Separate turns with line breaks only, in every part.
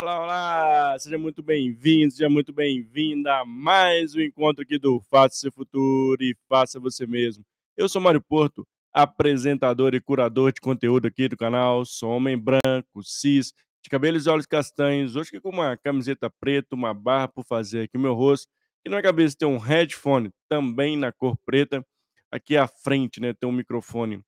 Olá, olá! Seja muito bem-vindo, seja muito bem-vinda a mais um encontro aqui do Faça Seu Futuro e Faça Você Mesmo. Eu sou Mário Porto, apresentador e curador de conteúdo aqui do canal. Sou homem branco, cis, de cabelos e olhos castanhos. Hoje aqui com uma camiseta preta, uma barra por fazer aqui no meu rosto. E na cabeça tem um headphone também na cor preta. Aqui à frente, né, tem um microfone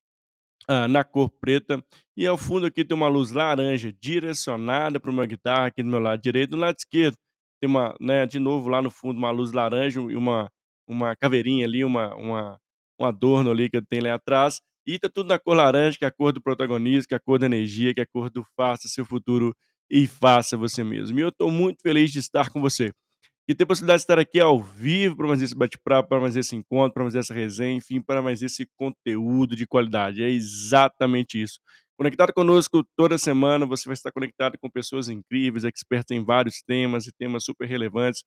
ah, na cor preta. E ao fundo aqui tem uma luz laranja direcionada para uma guitarra aqui do meu lado direito. Do lado esquerdo tem uma, né, de novo lá no fundo, uma luz laranja e uma, uma caveirinha ali, uma, uma, um adorno ali que tem ali atrás. E tá tudo na cor laranja, que é a cor do protagonista, que é a cor da energia, que é a cor do faça seu futuro e faça você mesmo. E eu estou muito feliz de estar com você e ter possibilidade de estar aqui ao vivo para mais esse bate-papo, para mais esse encontro, para mais essa resenha, enfim, para mais esse conteúdo de qualidade. É exatamente isso. Conectado conosco toda semana, você vai estar conectado com pessoas incríveis, expertas em vários temas e temas super relevantes,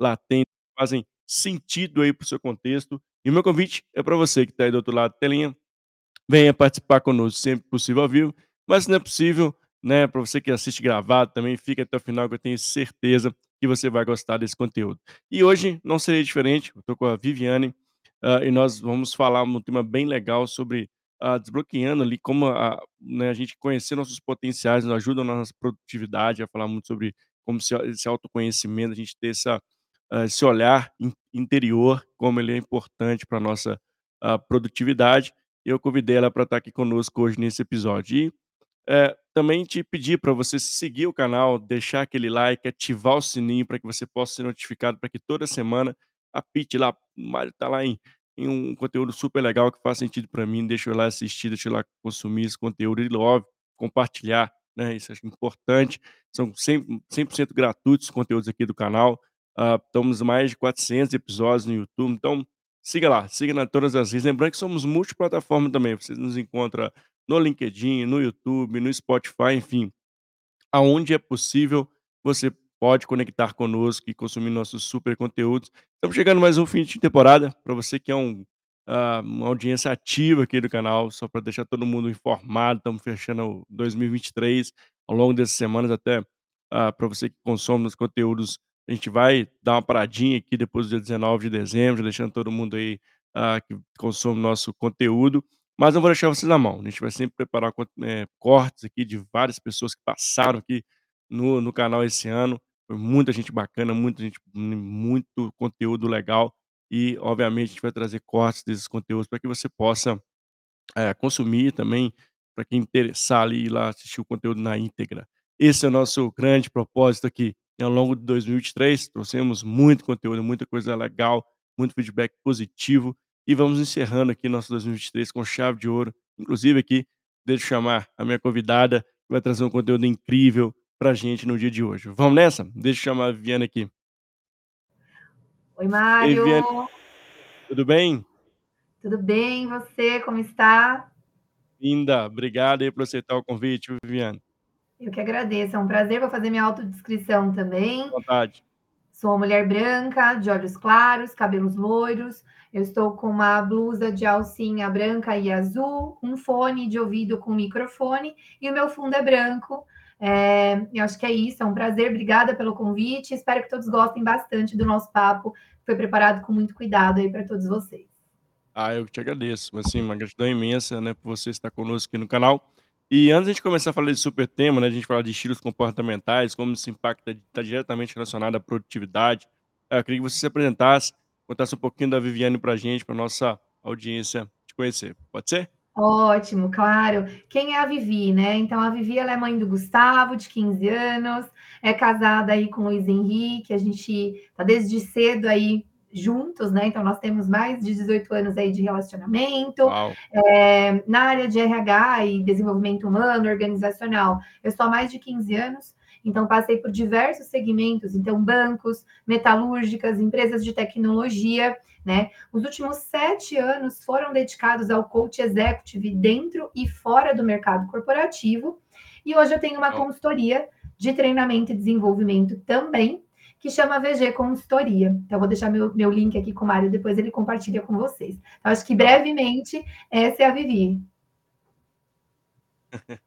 latentes, fazem sentido aí para o seu contexto. E o meu convite é para você que está aí do outro lado da telinha, venha participar conosco sempre possível ao vivo, mas se não é possível, né, para você que assiste gravado também, fica até o final que eu tenho certeza que você vai gostar desse conteúdo. E hoje não seria diferente, eu estou com a Viviane uh, e nós vamos falar um tema bem legal sobre uh, desbloqueando ali como a, né, a gente conhecer nossos potenciais, nos ajuda na nossa produtividade, a falar muito sobre como se, esse autoconhecimento, a gente ter essa, uh, esse olhar in, interior, como ele é importante para a nossa produtividade. Eu convidei ela para estar aqui conosco hoje nesse episódio. E é, também te pedir para você seguir o canal, deixar aquele like, ativar o sininho para que você possa ser notificado para que toda semana apite lá, Mário tá lá em, em um conteúdo super legal que faz sentido para mim, deixa eu lá assistir, deixa eu lá consumir esse conteúdo e, óbvio, compartilhar, né? Isso acho importante. São 100%, 100 gratuitos os conteúdos aqui do canal. Uh, estamos mais de 400 episódios no YouTube, então siga lá, siga nas todas as redes. Lembrando que somos multiplataforma também, você nos encontra no LinkedIn, no YouTube, no Spotify, enfim, aonde é possível, você pode conectar conosco e consumir nossos super conteúdos. Estamos chegando mais um fim de temporada, para você que é um, uh, uma audiência ativa aqui do canal, só para deixar todo mundo informado, estamos fechando 2023, ao longo dessas semanas até uh, para você que consome os conteúdos, a gente vai dar uma paradinha aqui depois do dia 19 de dezembro, deixando todo mundo aí uh, que consome nosso conteúdo. Mas não vou deixar vocês na mão. A gente vai sempre preparar eh, cortes aqui de várias pessoas que passaram aqui no, no canal esse ano. Foi muita gente bacana, muita gente, muito conteúdo legal. E, obviamente, a gente vai trazer cortes desses conteúdos para que você possa é, consumir também, para quem interessar ali ir lá assistir o conteúdo na íntegra. Esse é o nosso grande propósito aqui. E ao longo de 2023, trouxemos muito conteúdo, muita coisa legal, muito feedback positivo e vamos encerrando aqui nosso 2023 com chave de ouro. Inclusive aqui, deixa eu chamar a minha convidada, que vai trazer um conteúdo incrível para a gente no dia de hoje. Vamos nessa? Deixa eu chamar a Viviane aqui.
Oi, Mário. Ei, Viviane.
Tudo bem?
Tudo bem, você, como está?
Linda, obrigado aí por aceitar o convite, Viviane.
Eu que agradeço, é um prazer, vou fazer minha autodescrição também.
vontade.
Sou uma mulher branca, de olhos claros, cabelos loiros, eu estou com uma blusa de alcinha branca e azul, um fone de ouvido com microfone e o meu fundo é branco. É, eu acho que é isso, é um prazer. Obrigada pelo convite. Espero que todos gostem bastante do nosso papo. Foi preparado com muito cuidado aí para todos vocês.
Ah, eu te agradeço. Assim, uma gratidão imensa, né, por você estar conosco aqui no canal. E antes de começar a falar de super tema, né, a gente falar de estilos comportamentais, como isso impacta, está diretamente relacionado à produtividade, eu queria que você se apresentasse, contasse um pouquinho da Viviane para a gente, para nossa audiência te conhecer. Pode ser?
Ótimo, claro. Quem é a Vivi, né? Então, a Vivi ela é mãe do Gustavo, de 15 anos, é casada aí com o Luiz Henrique, a gente tá desde cedo aí juntos, né? Então, nós temos mais de 18 anos aí de relacionamento. É, na área de RH e desenvolvimento humano, organizacional, eu estou há mais de 15 anos. Então, passei por diversos segmentos, então, bancos, metalúrgicas, empresas de tecnologia, né? Os últimos sete anos foram dedicados ao coach executive dentro e fora do mercado corporativo. E hoje eu tenho uma consultoria de treinamento e desenvolvimento também, que chama VG Consultoria. Então, vou deixar meu, meu link aqui com o Mário, depois ele compartilha com vocês. Então, acho que brevemente essa é a Vivi.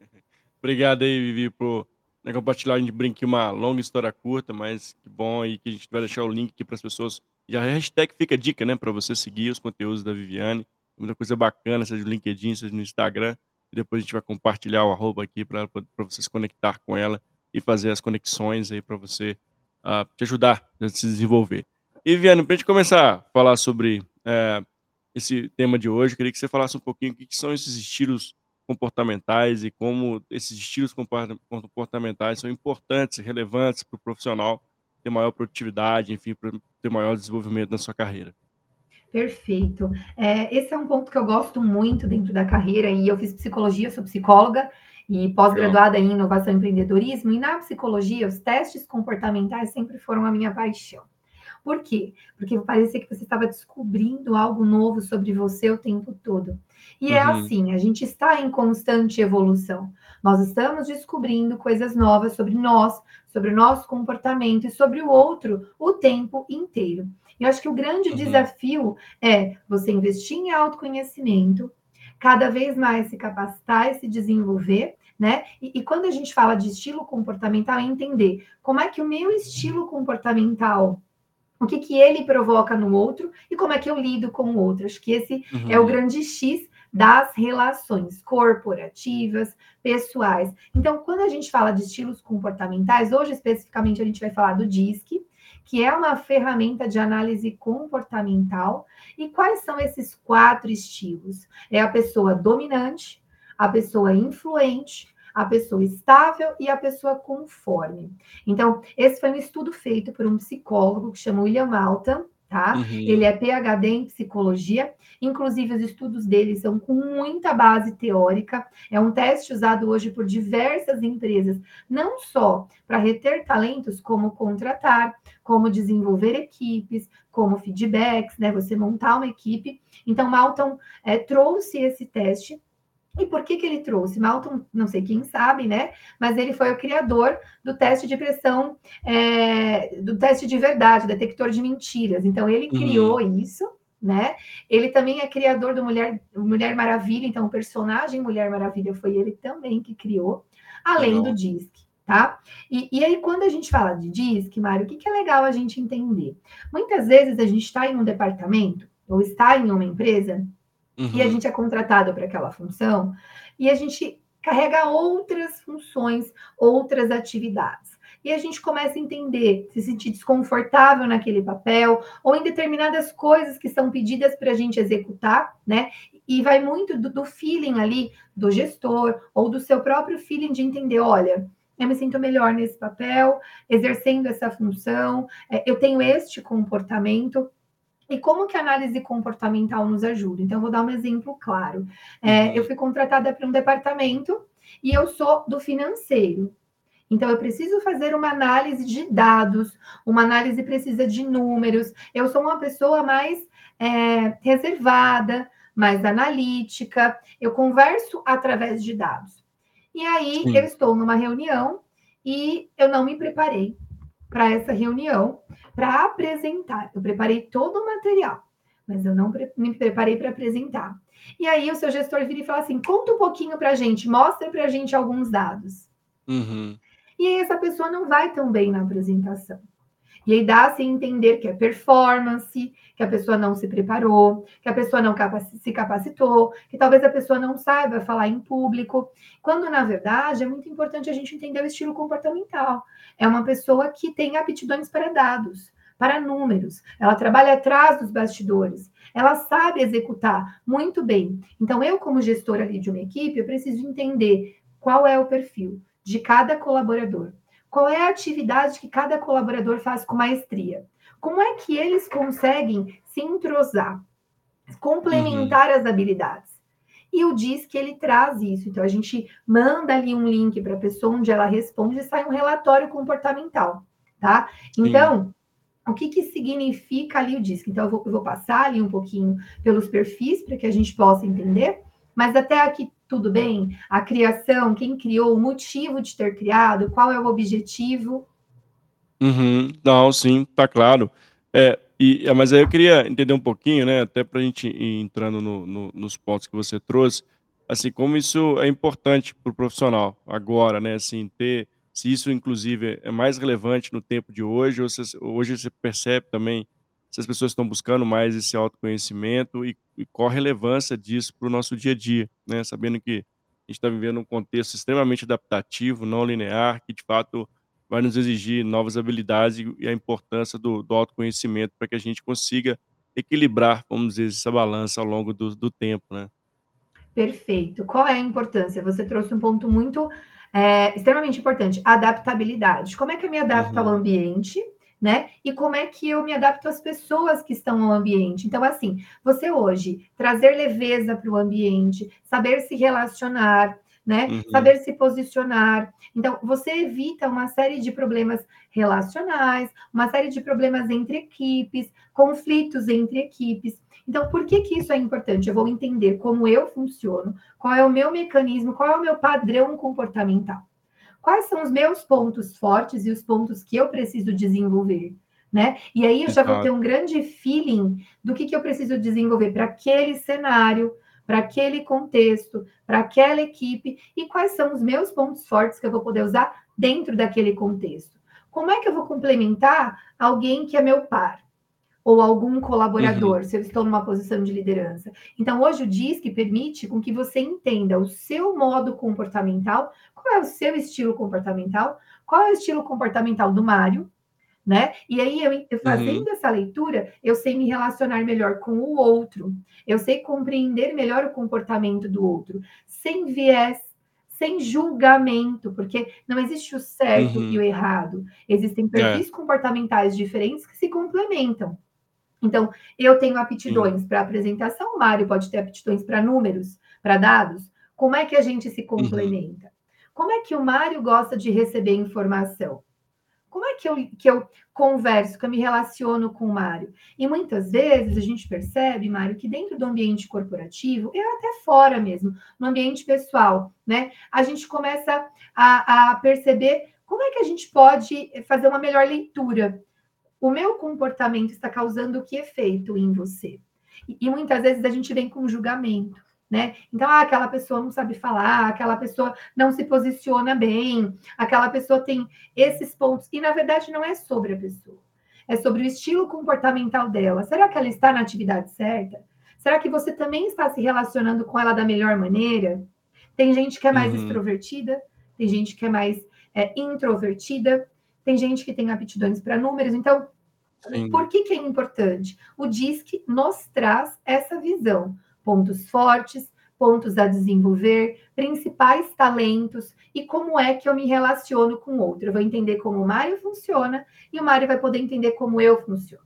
Obrigado aí, Vivi, por né, compartilhar, a gente brinca que uma longa história curta, mas que bom e que a gente vai deixar o link aqui para as pessoas. E a hashtag fica a dica, né, para você seguir os conteúdos da Viviane. Muita coisa bacana, seja no LinkedIn, seja no Instagram. E depois a gente vai compartilhar o arroba aqui para você se conectar com ela e fazer as conexões aí para você uh, te ajudar a se desenvolver. E, Viviane, para a gente começar a falar sobre é, esse tema de hoje, eu queria que você falasse um pouquinho o que, que são esses estilos comportamentais e como esses estilos comportamentais são importantes, relevantes para o profissional ter maior produtividade, enfim, para ter maior desenvolvimento na sua carreira.
Perfeito. É, esse é um ponto que eu gosto muito dentro da carreira, e eu fiz psicologia, sou psicóloga e pós-graduada em inovação e empreendedorismo, e na psicologia, os testes comportamentais sempre foram a minha paixão. Por quê? Porque parecia que você estava descobrindo algo novo sobre você o tempo todo. E é uhum. é assim, a gente está em constante evolução. Nós estamos descobrindo coisas novas sobre nós, sobre o nosso comportamento e sobre o outro o tempo inteiro. E eu acho que o grande uhum. desafio é você investir em autoconhecimento, cada vez mais se capacitar e se desenvolver, né? E, e, quando a gente fala de estilo comportamental, é entender como é que o meu estilo comportamental o que, que ele provoca no outro e como é que eu lido com o outro. Acho que esse uhum. é o grande X das relações corporativas, pessoais. Então, quando a gente fala de estilos comportamentais, hoje especificamente a gente vai falar do DISC, que é uma ferramenta de análise comportamental. E quais são esses quatro estilos? É a pessoa dominante, a pessoa influente, a pessoa estável e a pessoa conforme. Então, esse foi um estudo feito por um psicólogo que chama William Malta, tá? Uhum. Ele é PhD em psicologia, inclusive os estudos dele são com muita base teórica. É um teste usado hoje por diversas empresas, não só para reter talentos, como contratar, como desenvolver equipes, como feedbacks, né? Você montar uma equipe. Então, Malton é, trouxe esse teste e por que, que ele trouxe? Malton, não sei quem sabe, né? Mas ele foi o criador do teste de pressão, é, do teste de verdade, detector de mentiras. Então, ele uhum. criou isso, né? Ele também é criador do Mulher, Mulher Maravilha, então o personagem Mulher Maravilha foi ele também que criou, além do DISC, tá? E, e, aí, quando a gente fala de DISC, Mário, o que, que é legal a gente entender? Muitas vezes a gente está em um departamento ou está em uma empresa uhum. e a uhum. gente é contratado para aquela função, e a gente carrega outras funções, outras atividades. E a gente começa a entender, se sentir desconfortável naquele papel, ou em determinadas coisas que são pedidas para a gente executar, né? E vai muito do, do feeling ali do gestor, ou do seu próprio feeling de entender, olha, eu me sinto melhor nesse papel, exercendo essa função, é, eu tenho este comportamento, e como que a análise comportamental nos ajuda? Então, eu vou dar um exemplo claro. É, uhum. Eu fui contratada para um departamento e eu sou do financeiro. Então, eu preciso fazer uma análise de dados, uma análise precisa de números. Eu sou uma pessoa mais é, reservada, mais analítica, eu converso através de dados. E aí, Sim. eu estou numa reunião e eu não me preparei para essa reunião para apresentar. Eu preparei todo o material, mas eu não me preparei para apresentar. E aí o seu gestor vira e fala assim: conta um pouquinho para a gente, mostra para a gente alguns dados. Uhum. E aí essa pessoa não vai tão bem na apresentação. E aí dá-se a entender que é performance, que a pessoa não se preparou, que a pessoa não se capacitou, que talvez a pessoa não saiba falar em público, quando na verdade é muito importante a gente entender o estilo comportamental. É uma pessoa que tem aptidões para dados, para números, ela trabalha atrás dos bastidores, ela sabe executar muito bem. Então, eu, como gestora ali de uma equipe, eu preciso entender qual é o perfil de cada colaborador, qual é a atividade que cada colaborador faz com maestria. Como é que eles conseguem se entrosar, complementar uhum. as habilidades? E o diz que ele traz isso. Então, a gente manda ali um link para a pessoa onde ela responde e sai um relatório comportamental, tá? Então, Sim. o que, que significa ali o DISC? Então, eu vou, eu vou passar ali um pouquinho pelos perfis para que a gente possa entender, mas até aqui tudo bem? A criação, quem criou, o motivo de ter criado, qual é o objetivo,
Uhum. Não, sim, tá claro. É, e, é, mas aí eu queria entender um pouquinho, né, até para a gente ir entrando no, no, nos pontos que você trouxe, assim, como isso é importante para o profissional agora, né, assim, ter se isso inclusive é mais relevante no tempo de hoje ou se hoje você percebe também se as pessoas estão buscando mais esse autoconhecimento e e qual a relevância disso para o nosso dia a dia, né, sabendo que a gente está vivendo um contexto extremamente adaptativo, não linear, que de fato vai nos exigir novas habilidades e a importância do do autoconhecimento para que a gente consiga equilibrar, vamos dizer, essa balança ao longo do do tempo, né.
Perfeito. Qual é a importância? Você trouxe um ponto muito, eh, extremamente importante, adaptabilidade. Como é que eu me adapto ao
Uhum.
ambiente, né, e como é que eu me adapto às pessoas que estão no ambiente. Então, assim, você hoje trazer leveza para o ambiente, saber se relacionar, né,
Uhum.
saber se posicionar. Então, você evita uma série de problemas relacionais, uma série de problemas entre equipes, conflitos entre equipes. Então, por que que isso é importante? Eu vou entender como eu funciono, qual é o meu mecanismo, qual é o meu padrão comportamental. Quais são os meus pontos fortes e os pontos que eu preciso desenvolver, né. E aí eu já vou ter um grande feeling do que que eu preciso desenvolver para aquele cenário, para aquele contexto, para aquela equipe e quais são os meus pontos fortes que eu vou poder usar dentro daquele contexto. Como é que eu vou complementar alguém que é meu par? Ou algum
Uhum.
colaborador, se eu estou numa posição de liderança. Então hoje o DISC permite com que você entenda o seu modo comportamental, qual é o seu estilo comportamental, qual é o estilo comportamental do Mário, né, e aí eu en eu
Uhum.
fazendo essa leitura, eu sei me relacionar melhor com o outro, eu sei compreender melhor o comportamento do outro, sem viés, sem julgamento, porque não existe o certo e
Uhum.
o errado, existem
É.
perfis comportamentais diferentes que se complementam. Então, eu tenho aptidões para apresentação, o Mário pode ter aptidões para números, para dados. Como é que a gente se
Uhum.
complementa? Como é que o Mário gosta de receber informação? Como é que eu que eu converso, que eu me relaciono com o Mário? E muitas vezes a gente percebe, Mário, que dentro do ambiente corporativo e até fora mesmo, no ambiente pessoal, né, a gente começa a a perceber como é que a gente pode fazer uma melhor leitura. O meu comportamento está causando que efeito em você? E e muitas vezes a gente vem com julgamento, né. Então: "Ah, aquela pessoa não sabe falar, aquela pessoa não se posiciona bem, aquela pessoa tem esses pontos", e na verdade não é sobre a pessoa, é sobre o estilo comportamental dela. Será que ela está na atividade certa? Será que você também está se relacionando com ela da melhor maneira? Tem gente que é mais
Uhum.
extrovertida, tem gente que é mais, eh, introvertida, tem gente que tem aptidões para números, então, Por que que é importante? O DISC nos traz essa visão, pontos fortes, pontos a desenvolver, principais talentos e como é que eu me relaciono com o outro. Eu vou entender como o Mário funciona e o Mário vai poder entender como eu funciono.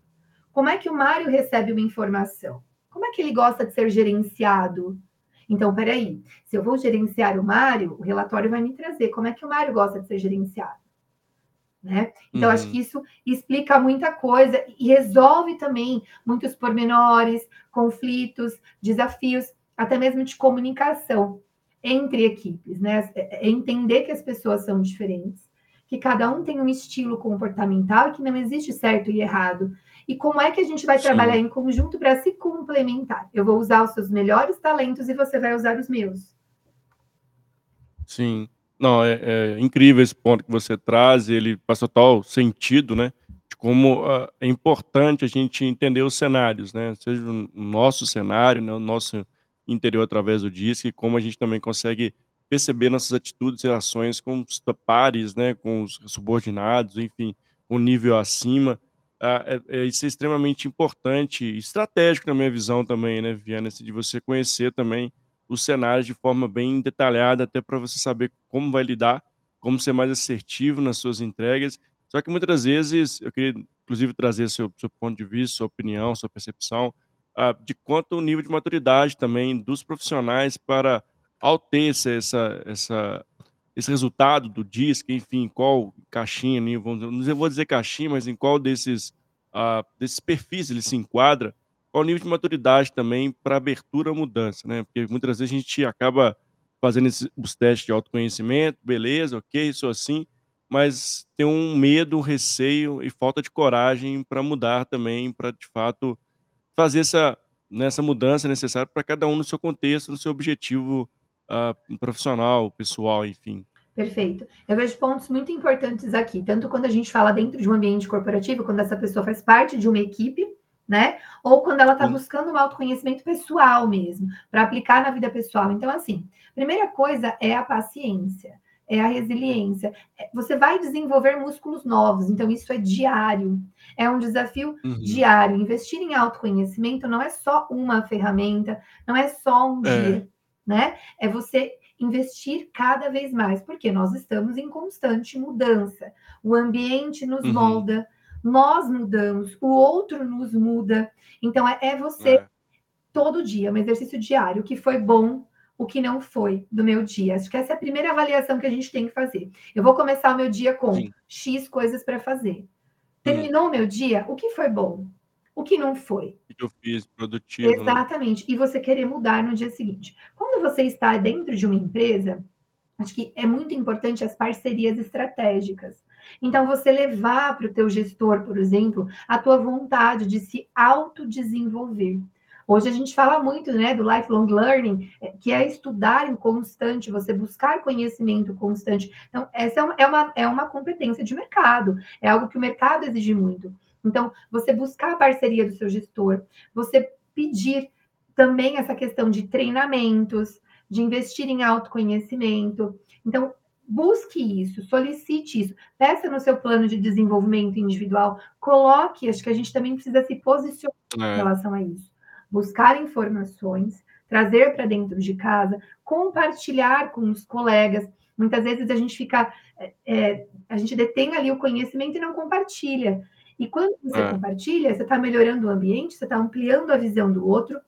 Como é que o Mário recebe uma informação? Como é que ele gosta de ser gerenciado? Então, espera aí, se eu vou gerenciar o Mário, o relatório vai me trazer como é que o Mário gosta de ser gerenciado. Né. Então acho que
Uhum.
isso explica muita coisa e resolve também muitos pormenores, conflitos, desafios, até mesmo de comunicação entre equipes, né. É é entender que as pessoas são diferentes, que cada um tem um estilo comportamental e que não existe certo e errado. E como é que a gente vai trabalhar
Sim.
em conjunto para se complementar? Eu vou usar os seus melhores talentos e você vai usar os meus.
Sim. Não, é é incrível esse ponto que você traz, ele faz total sentido, né, de como, ah, é importante a gente entender os cenários, né, seja o nosso cenário, né, o nosso interior através do DISC, como a gente também consegue perceber nossas atitudes e ações com os pares, né, com os subordinados, enfim, um nível acima. Ah, é é isso é extremamente importante e estratégico na minha visão também, né, Viana, de você conhecer também os cenários de forma bem detalhada, até para você saber como vai lidar, como ser mais assertivo nas suas entregas. Só que muitas vezes, eu queria inclusive trazer seu seu ponto de vista, sua opinião, sua percepção, ah, de quanto o nível de maturidade também dos profissionais para, ao ter esse essa essa esse resultado do DISC, enfim, qual caixinha vamos não vou dizer caixinha, mas em qual desses, ah, desses perfis ele se enquadra, qual o nível de maturidade também para abertura à mudança, né, porque muitas vezes a gente acaba fazendo os testes de autoconhecimento, beleza, ok, sou assim, mas tem um medo, um receio e falta de coragem para mudar também, para de fato fazer essa né, essa mudança necessária para cada um no seu contexto, no seu objetivo, ah, profissional, pessoal, enfim.
Perfeito. Eu vejo pontos muito importantes aqui, tanto quando a gente fala dentro de um ambiente corporativo, quando essa pessoa faz parte de uma equipe, né? Ou quando ela está buscando um autoconhecimento pessoal mesmo, para aplicar na vida pessoal. Então, assim, primeira coisa é a paciência, é a resiliência. É, você vai desenvolver músculos novos, então isso é diário. É um desafio uhum. diário. Investir em autoconhecimento não é só uma ferramenta, não é só um é. dia, né? É você investir cada vez mais, porque nós estamos em constante mudança. O ambiente nos uhum. molda, nós mudamos, o outro nos muda. Então, é, é você é. todo dia, um exercício diário, o que foi bom, o que não foi do meu dia. Acho que essa é a primeira avaliação que a gente tem que fazer. Eu vou começar o meu dia com Sim. X coisas para fazer. Terminou o meu dia, o que foi bom? o que não foi.
O que eu fiz produtivo.
Né? Exatamente. E você querer mudar no dia seguinte. Quando você está dentro de uma empresa, acho que é muito importante as parcerias estratégicas. Então, você levar para o teu gestor, por exemplo, a tua vontade de se autodesenvolver. Hoje a gente fala muito né, do lifelong learning, é, que é estudar em constante, você buscar conhecimento constante. Então, essa é uma, é uma competência de mercado, é algo que o mercado exige muito. Então, você buscar a parceria do seu gestor, você pedir também essa questão de treinamentos, de investir em autoconhecimento. Então, busque isso, solicite isso, peça no seu plano de desenvolvimento individual, coloque, acho que a gente também precisa se posicionar é. em relação a isso. Buscar informações, trazer para dentro de casa, compartilhar com os colegas. Muitas vezes a gente fica, é, é a gente detém ali o conhecimento e não compartilha. E quando você é. compartilha, você está melhorando o ambiente, você está ampliando a visão do outro.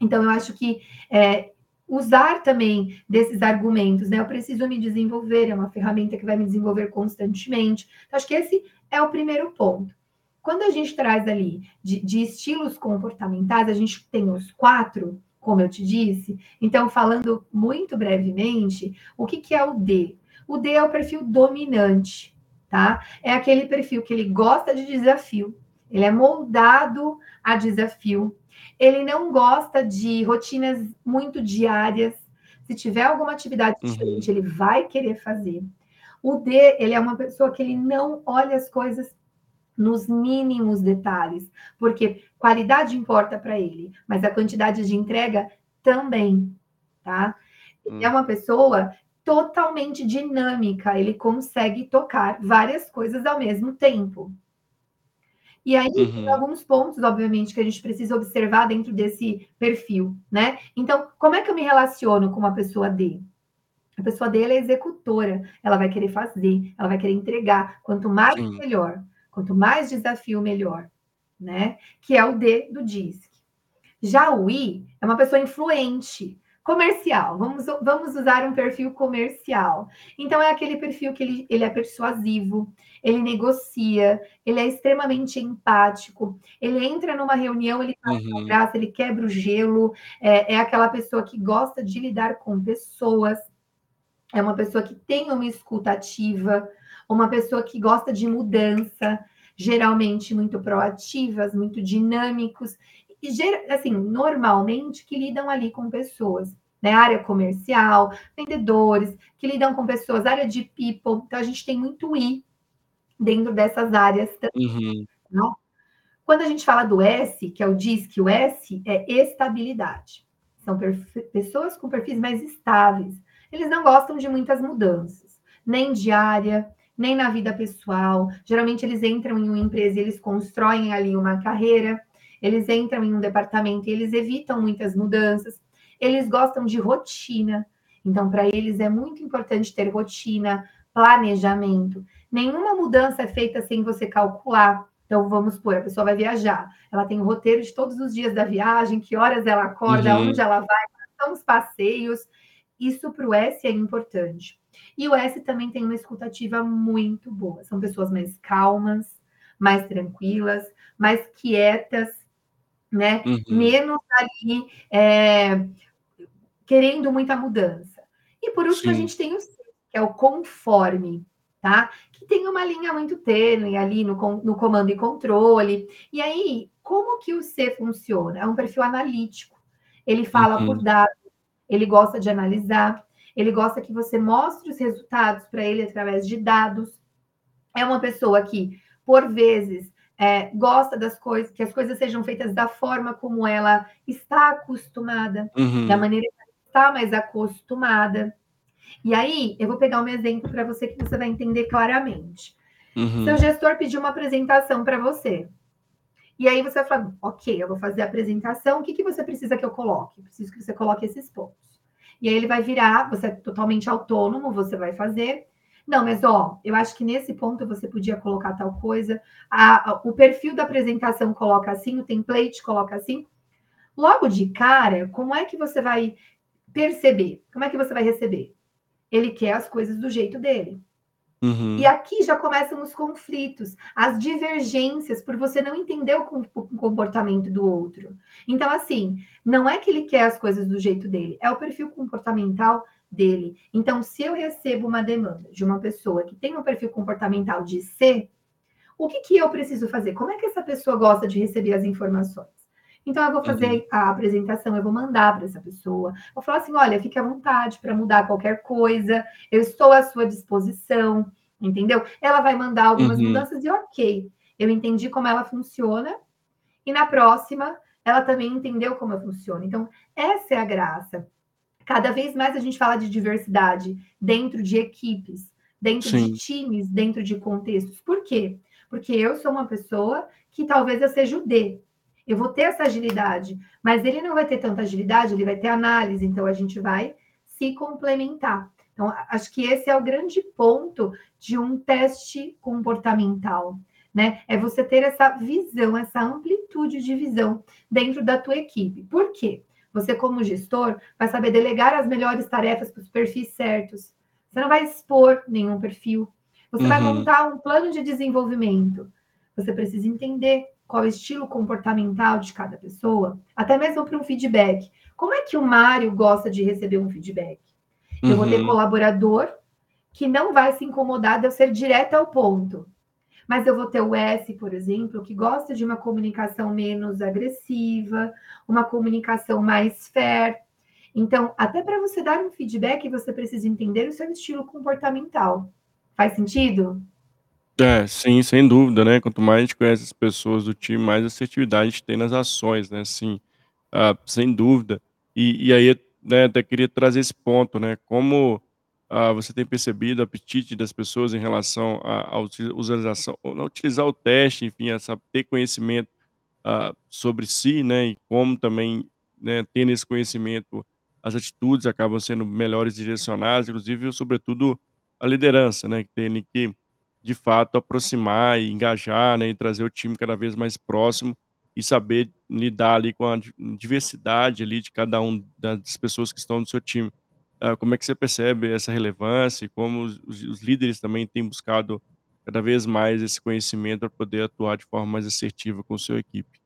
Então, eu acho que é, usar também desses argumentos, né? Eu preciso me desenvolver, é uma ferramenta que vai me desenvolver constantemente. Então, acho que esse é o primeiro ponto. Quando a gente traz ali de, de estilos comportamentais, a gente tem os quatro, como eu te disse. Então, falando muito brevemente, o que, que é o D? O D é o perfil dominante tá? É aquele perfil que ele gosta de desafio, ele é moldado a desafio, ele não gosta de rotinas muito diárias. Se tiver alguma atividade uhum. diferente, ele vai querer fazer. O D, ele é uma pessoa que ele não olha as coisas nos mínimos detalhes, porque qualidade importa para ele, mas a quantidade de entrega também, tá? Ele é hum. uma pessoa totalmente dinâmica, ele consegue tocar várias coisas ao mesmo tempo. E aí, uhum. tem alguns pontos, obviamente, que a gente precisa observar dentro desse perfil, né? Então, como é que eu me relaciono com uma pessoa D? A pessoa D é executora, ela vai querer fazer, ela vai querer entregar. Quanto mais, Sim. melhor. Quanto mais desafio, melhor, né? Que é o D do DISC. Já o I é uma pessoa influente, Comercial, vamos, vamos usar um perfil comercial. Então, é aquele perfil que ele, ele é persuasivo, ele negocia, ele é extremamente empático, ele entra numa reunião, ele faz uhum. graça, ele quebra o gelo, é, é aquela pessoa que gosta de lidar com pessoas, é uma pessoa que tem uma escuta ativa, uma pessoa que gosta de mudança, geralmente muito proativas, muito dinâmicos, e assim, normalmente que lidam ali com pessoas, né? Área comercial, vendedores, que lidam com pessoas, área de people. Então, a gente tem muito I dentro dessas áreas também. Uhum. Quando a gente fala do S, que é o DISC, o S é estabilidade. São pessoas com perfis mais estáveis. Eles não gostam de muitas mudanças, nem de área, nem na vida pessoal. Geralmente eles entram em uma empresa e eles constroem ali uma carreira eles entram em um departamento e eles evitam muitas mudanças, eles gostam de rotina. Então, para eles é muito importante ter rotina, planejamento. Nenhuma mudança é feita sem você calcular. Então, vamos supor, a pessoa vai viajar. Ela tem o um roteiro de todos os dias da viagem, que horas ela acorda, uhum. onde ela vai, são os passeios. Isso para o S é importante. E o S também tem uma escutativa muito boa. São pessoas mais calmas, mais tranquilas, mais quietas né? Uhum. Menos ali é, querendo muita mudança. E por último, Sim. a gente tem o C, que é o conforme, tá? Que tem uma linha muito tênue ali no, no comando e controle. E aí, como que o C funciona? É um perfil analítico. Ele fala uhum. por dados, ele gosta de analisar, ele gosta que você mostre os resultados para ele através de dados. É uma pessoa que, por vezes, é, gosta das coisas, que as coisas sejam feitas da forma como ela está acostumada, uhum. da maneira está mais acostumada. E aí, eu vou pegar um exemplo para você que você vai entender claramente. Uhum. Seu gestor pediu uma apresentação para você. E aí você vai falar, ok, eu vou fazer a apresentação, o que, que você precisa que eu coloque? Preciso que você coloque esses pontos. E aí ele vai virar, você é totalmente autônomo, você vai fazer. Não, mas ó, eu acho que nesse ponto você podia colocar tal coisa. A, a, o perfil da apresentação coloca assim, o template coloca assim. Logo de cara, como é que você vai perceber? Como é que você vai receber? Ele quer as coisas do jeito dele. Uhum. E aqui já começam os conflitos, as divergências, por você não entender o comportamento do outro. Então, assim, não é que ele quer as coisas do jeito dele, é o perfil comportamental dele. Então, se eu recebo uma demanda de uma pessoa que tem um perfil comportamental de C, o que, que eu preciso fazer? Como é que essa pessoa gosta de receber as informações? Então, eu vou fazer uhum. a apresentação, eu vou mandar para essa pessoa. Vou falar assim: olha, fique à vontade para mudar qualquer coisa, eu estou à sua disposição, entendeu? Ela vai mandar algumas uhum. mudanças e ok, eu entendi como ela funciona, e na próxima ela também entendeu como eu funciono. Então, essa é a graça. Cada vez mais a gente fala de diversidade dentro de equipes, dentro Sim. de times, dentro de contextos. Por quê? Porque eu sou uma pessoa que talvez eu seja o D, eu vou ter essa agilidade, mas ele não vai ter tanta agilidade, ele vai ter análise, então a gente vai se complementar. Então, acho que esse é o grande ponto de um teste comportamental, né? É você ter essa visão, essa amplitude de visão dentro da tua equipe. Por quê? Você, como gestor, vai saber delegar as melhores tarefas para os perfis certos. Você não vai expor nenhum perfil. Você uhum. vai montar um plano de desenvolvimento. Você precisa entender qual é o estilo comportamental de cada pessoa, até mesmo para um feedback. Como é que o Mário gosta de receber um feedback? Eu vou ter uhum. colaborador que não vai se incomodar de eu ser direto ao ponto. Mas eu vou ter o S, por exemplo, que gosta de uma comunicação menos agressiva, uma comunicação mais fair. Então, até para você dar um feedback, você precisa entender o seu estilo comportamental. Faz sentido?
É, sim, sem dúvida, né, quanto mais a gente conhece as pessoas do time, mais assertividade a gente tem nas ações, né, sim, ah, sem dúvida. E e aí, né, até queria trazer esse ponto, né, como, ah, você tem percebido o apetite das pessoas em relação à utilização ou não utilizar o teste, enfim, essa ter conhecimento, ah, sobre si, né, e como também, né, tendo esse conhecimento, as atitudes acabam sendo melhores direcionadas, inclusive, sobretudo, a liderança, né, que tem que de fato aproximar e engajar, né, e trazer o time cada vez mais próximo e saber lidar ali com a diversidade ali de cada um das pessoas que estão no seu time. Uh, como é que você percebe essa relevância e como os, os líderes também têm buscado cada vez mais esse conhecimento para poder atuar de forma mais assertiva com sua equipe?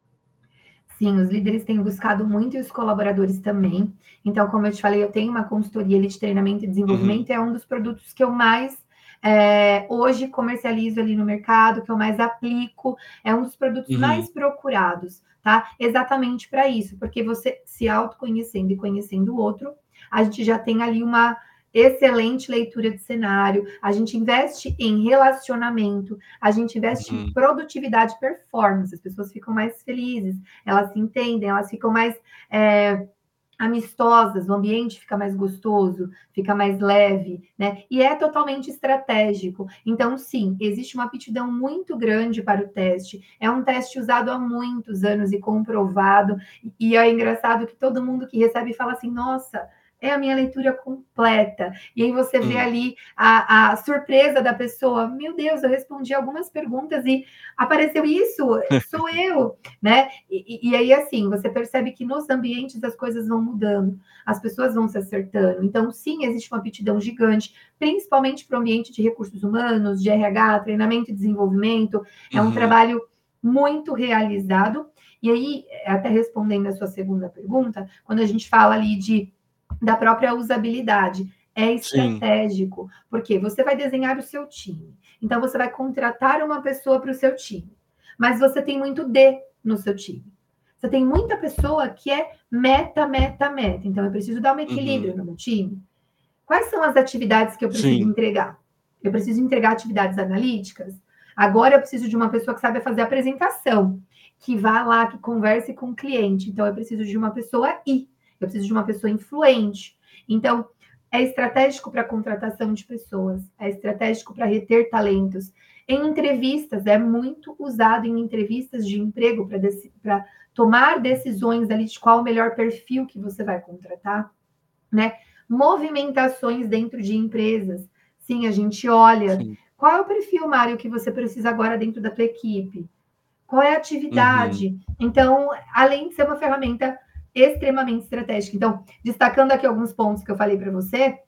Sim, os líderes têm buscado muito e os colaboradores também. Então, como eu te falei, eu tenho uma consultoria de treinamento e desenvolvimento, uhum. é um dos produtos que eu mais é, hoje comercializo ali no mercado, que eu mais aplico, é um dos produtos uhum. mais procurados, tá? Exatamente para isso, porque você se autoconhecendo e conhecendo o outro, a gente já tem ali uma excelente leitura de cenário, a gente investe em relacionamento, a gente investe uhum. em produtividade e performance, as pessoas ficam mais felizes, elas se entendem, elas ficam mais. É, amistosas, o ambiente fica mais gostoso, fica mais leve, né? E é totalmente estratégico. Então, sim, existe uma aptidão muito grande para o teste. É um teste usado há muitos anos e comprovado. E é engraçado que todo mundo que recebe fala assim: nossa é a minha leitura completa. E aí você vê hum. ali a, a, surpresa da pessoa. Meu Deus, eu respondi algumas perguntas e apareceu isso, sou eu, né? E, e, aí, assim, você percebe que nos ambientes as coisas vão mudando, as pessoas vão se acertando. Então, sim, existe uma aptidão gigante, principalmente para o ambiente de recursos humanos, de RH, treinamento e desenvolvimento. É um uhum. trabalho muito realizado. E aí, até respondendo a sua segunda pergunta, quando a gente fala ali de da própria usabilidade. É estratégico, Sim. porque você vai desenhar o seu time. Então, você vai contratar uma pessoa para o seu time. Mas você tem muito D no seu time. Você tem muita pessoa que é meta, meta, meta. Então, eu preciso dar um equilíbrio uhum. no meu time. Quais são as atividades que eu preciso
Sim.
entregar? Eu preciso entregar atividades analíticas. Agora eu preciso de uma pessoa que saiba fazer apresentação, que vá lá, que converse com o cliente. Então eu preciso de uma pessoa I, eu preciso de uma pessoa influente. Então é estratégico para contratação de pessoas, é estratégico para reter talentos. Em entrevistas, é muito usado em entrevistas de emprego para tomar decisões ali de qual o melhor perfil que você vai contratar, né? Movimentações dentro de empresas. Sim, a gente olha. Sim. Qual é o perfil, Mário, que você precisa agora dentro da tua equipe? Qual é a atividade? Uhum. Então, além de ser uma ferramenta extremamente estratégica. Então, destacando aqui alguns pontos que eu falei para você,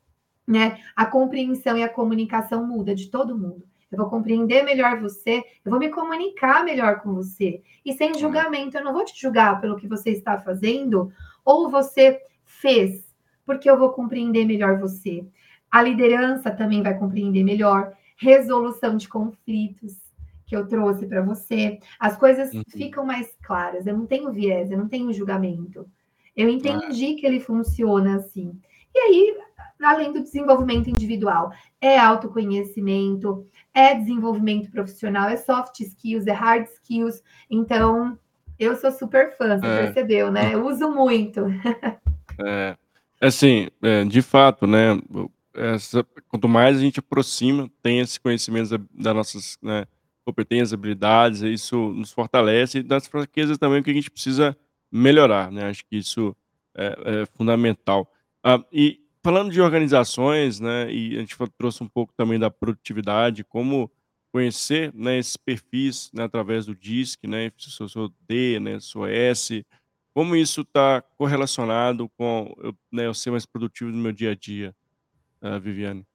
né? A compreensão e a comunicação muda de todo mundo. Eu vou compreender melhor você, eu vou me comunicar melhor com você. E sem julgamento, eu não vou te julgar pelo que você está fazendo ou você fez, porque eu vou compreender melhor você. A liderança também vai compreender melhor. Resolução de conflitos que eu trouxe para você. As coisas uhum. ficam mais claras. Eu não tenho viés, eu não tenho julgamento. Eu entendi ah. que ele funciona assim. E aí, além do desenvolvimento individual, é autoconhecimento, é desenvolvimento profissional, é soft skills, é hard skills. Então, eu sou super fã, você é. percebeu, né? Eu uso muito.
É, assim, é, de fato, né? Essa, quanto mais a gente aproxima, tem esse conhecimento das da nossas né, competências, habilidades, isso nos fortalece e das fraquezas também que a gente precisa melhorar, né? Acho que isso é, é fundamental. Ah, e falando de organizações, né, e a gente trouxe um pouco também da produtividade, como conhecer, né, esses perfis, né, através do DISC, né, sou D, né, sou S, como isso está correlacionado com eu, né, eu ser mais produtivo no meu dia a dia, uh, Viviane?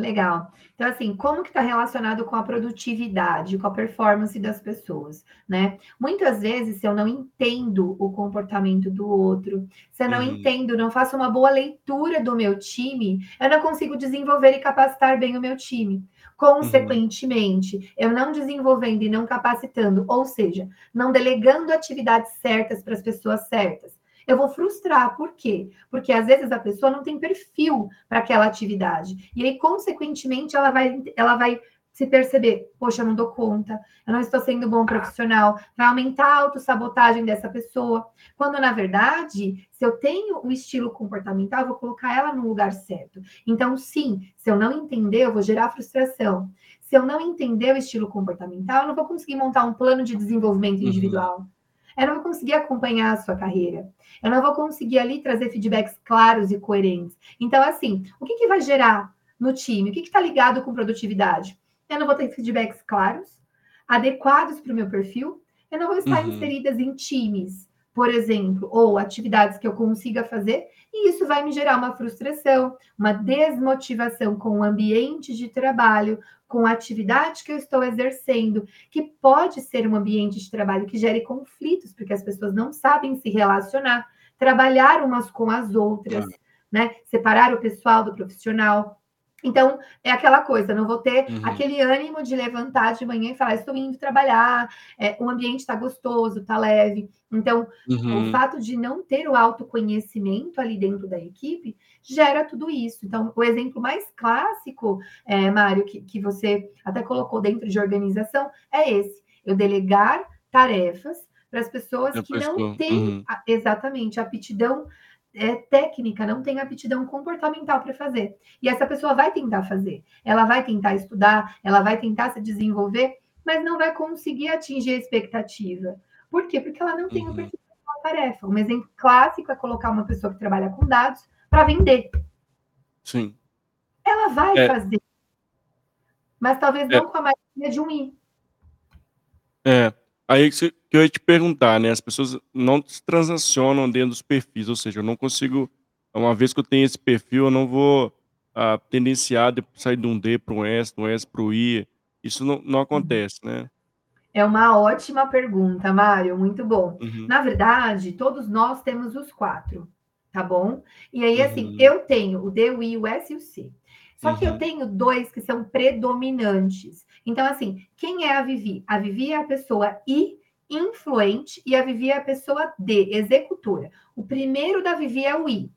Legal. Então, assim, como que está relacionado com a produtividade, com a performance das pessoas, né? Muitas vezes, se eu não entendo o comportamento do outro, se eu não uhum. entendo, não faço uma boa leitura do meu time, eu não consigo desenvolver e capacitar bem o meu time. Consequentemente, uhum. eu não desenvolvendo e não capacitando, ou seja, não delegando atividades certas para as pessoas certas, eu vou frustrar. Por quê? Porque às vezes a pessoa não tem perfil para aquela atividade. E aí, consequentemente, ela vai, ela vai se perceber, poxa, eu não dou conta, eu não estou sendo bom profissional, vai aumentar a autossabotagem dessa pessoa. Quando, na verdade, se eu tenho o estilo comportamental, eu vou colocar ela no lugar certo. Então, sim, se eu não entender, eu vou gerar frustração. Se eu não entender o estilo comportamental, eu não vou conseguir montar um plano de desenvolvimento uhum. individual. Uhum eu não vou conseguir acompanhar a sua carreira. Eu não vou conseguir ali trazer feedbacks claros e coerentes. Então, assim, o que, que vai gerar no time? O que está ligado com produtividade? Eu não vou ter feedbacks claros, adequados para o meu perfil. Eu não vou estar uhum. inseridas em times, por exemplo, ou atividades que eu consiga fazer, e isso vai me gerar uma frustração, uma desmotivação com o ambiente de trabalho, com a atividade que eu estou exercendo, que pode ser um ambiente de trabalho que gere conflitos, porque as pessoas não sabem se relacionar, trabalhar umas com as outras, né? Separar o pessoal do profissional. Então, é aquela coisa, não vou ter uhum. aquele ânimo de levantar de manhã e falar, estou indo trabalhar, é, o ambiente está gostoso, está leve. Então, uhum. o fato de não ter o autoconhecimento ali dentro da equipe gera tudo isso. Então, o exemplo mais clássico, é, Mário, que, que você até colocou dentro de organização, é esse: eu delegar tarefas para as pessoas que não têm uhum. exatamente aptidão é, técnica, não tem aptidão comportamental para fazer. E essa pessoa vai tentar fazer, ela vai tentar estudar, ela vai tentar se desenvolver, mas não vai conseguir atingir a expectativa. Por quê? Porque ela não tem uhum. o perfil da tarefa. Um exemplo clássico é colocar uma pessoa que trabalha com dados para vender.
Sim.
Ela vai é. fazer, mas talvez é. não com a maioria de um I.
É. Aí que eu ia te perguntar, né? As pessoas não se transacionam dentro dos perfis, ou seja, eu não consigo, uma vez que eu tenho esse perfil, eu não vou ah, tendenciar de sair de um D para um S, de um S para o I. Isso não, não acontece, né?
É uma ótima pergunta, Mário, muito bom. Uhum. Na verdade, todos nós temos os quatro, tá bom? E aí, assim, uhum. eu tenho o D, o I, o S e o C. Só uhum. que eu uhum. tenho dois que são predominantes. Então, assim, quem é a Vivi? A Vivi é a pessoa I, influente, e a Vivi é a pessoa D, executora. O primeiro da Vivi é o I.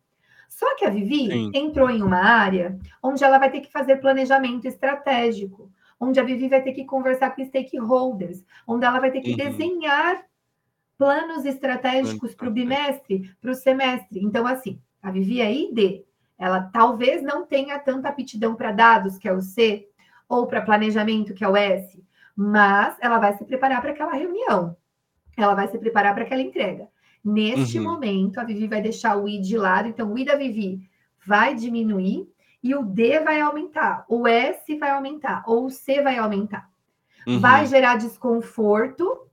Só que a Vivi
Sim.
entrou em uma área onde ela vai ter que fazer planejamento estratégico, onde a Vivi vai ter que conversar com stakeholders, onde ela vai ter que
Uhum.
desenhar planos estratégicos para o bimestre, para o semestre. Então, assim, a Vivi é ID. Ela talvez não tenha tanta aptidão para dados, que é o C, ou para planejamento, que é o S, mas ela vai se preparar para aquela reunião. Ela vai se preparar para aquela entrega. Neste
Uhum.
momento, a Vivi vai deixar o I de lado, então o I da Vivi vai diminuir e o D vai aumentar, o S vai aumentar, ou o C vai aumentar.
Uhum.
Vai gerar desconforto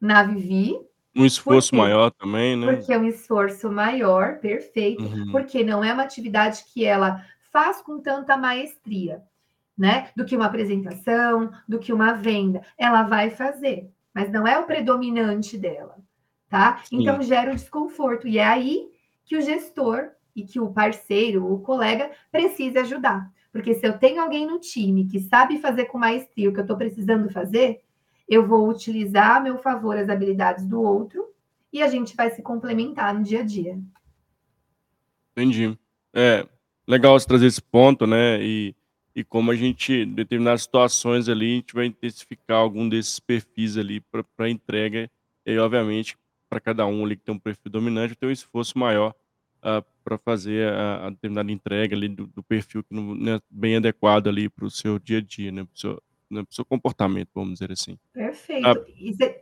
na Vivi,
Um esforço maior também, né?
porque é um esforço maior, perfeito,
Uhum.
porque não é uma atividade que ela faz com tanta maestria, né? Do que uma apresentação, do que uma venda. Ela vai fazer, mas não é o predominante dela, tá?
Sim.
Então gera o desconforto. E é aí que o gestor e que o parceiro, o colega, precisa ajudar. Porque se eu tenho alguém no time que sabe fazer com maestria o que eu estou precisando fazer, eu vou utilizar a meu favor as habilidades do outro e a gente vai se complementar no dia a dia.
Entendi. É, legal você trazer esse ponto, né, e e como a gente em determinadas situações ali, a gente vai intensificar algum desses perfis ali pra entrega, e aí obviamente, para cada um ali que tem um perfil dominante, tem um esforço maior, hã, pra fazer a a determinada entrega ali do do perfil que não não é bem adequado ali para o seu dia a dia, né, para o seu né, para seu comportamento, vamos dizer assim. Ah
Perfeito. E você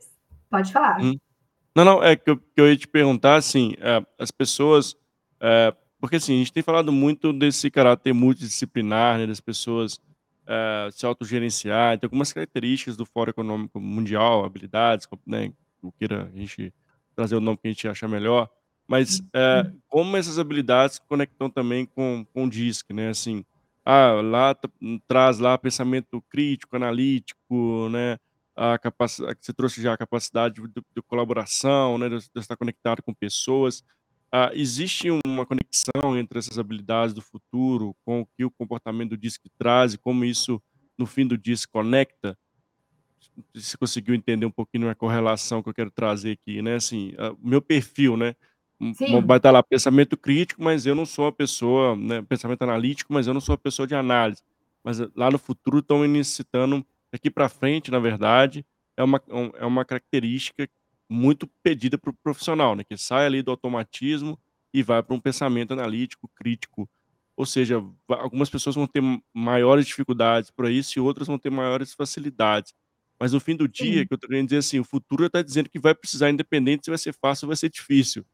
pode falar.
Hum. Não, não, é que eu que eu ia te perguntar, assim, eh, as pessoas, eh, porque assim, a gente tem falado muito desse caráter multidisciplinar, né, das pessoas, eh, se autogerenciar, tem algumas características do Fórum Econômico Mundial, habilidades, né, queira a gente trazer o nome que a gente achar melhor, mas, eh, como essas habilidades conectam também com com o DISC, né, assim, ah, lá traz lá pensamento crítico, analítico, né, a capaci você trouxe já a capacidade de de colaboração, né, de você estar conectado com pessoas. Ah, existe uma conexão entre essas habilidades do futuro com o que o comportamento do DISC traz e como isso, no fim do dia, se conecta? Você conseguiu entender um pouquinho a correlação que eu quero trazer aqui, né, assim, hã, o meu perfil, né, hum,
Sim.
vai estar lá pensamento crítico, mas eu não sou uma pessoa, né, pensamento analítico, mas eu não sou uma pessoa de análise. Mas lá no futuro estão necessitando daqui para frente, na verdade, é uma é um é uma característica muito pedida para o profissional, né, que sai ali do automatismo e vai para um pensamento analítico, crítico. Ou seja, algumas pessoas vão ter maiores dificuldades para isso e outras vão ter maiores facilidades. Mas no fim do dia,
Sim.
que eu tô querendo dizer assim, o futuro está dizendo que vai precisar independente se vai ser fácil ou vai ser difícil.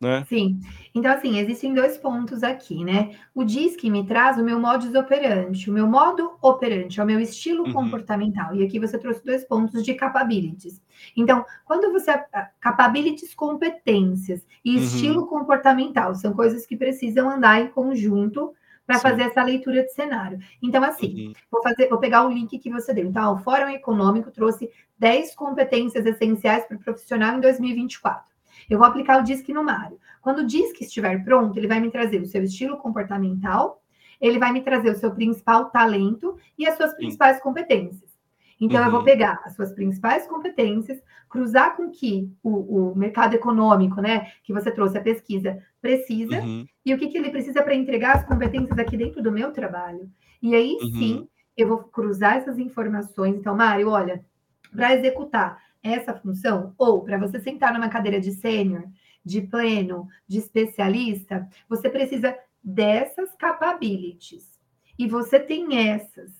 Né?
Sim. Então, assim, existem 2 pontos aqui, né. O DISC me traz o meu modus operandi, o meu modo operante, é o meu estilo
Uhum.
comportamental. E aqui você trouxe 2 pontos de capabilities. Então, quando você a capabilities, competências e
Uhum.
estilo comportamental, são coisas que precisam andar em conjunto para fazer essa leitura de cenário. Então, assim,
Uhum.
vou fazer vou pegar o link que você deu. Então, o Fórum Econômico trouxe 10 competências essenciais para o profissional em 2024. Eu vou aplicar o DISC no Mário. Quando o DISC estiver pronto, ele vai me trazer o seu estilo comportamental, ele vai me trazer o seu principal talento e as suas
Sim.
principais competências. Então, eu vou
Uhum.
pegar as suas principais competências, cruzar com o que o o mercado econômico, né, que você trouxe a pesquisa, precisa,
Uhum.
e o que que ele precisa para entregar as competências aqui dentro do meu trabalho. E aí
Uhum.
sim, eu vou cruzar essas informações. Então, Mário, olha, para executar essa função, ou para você sentar numa cadeira de sênior, de pleno, de especialista, você precisa dessas capabilities. E você tem essas,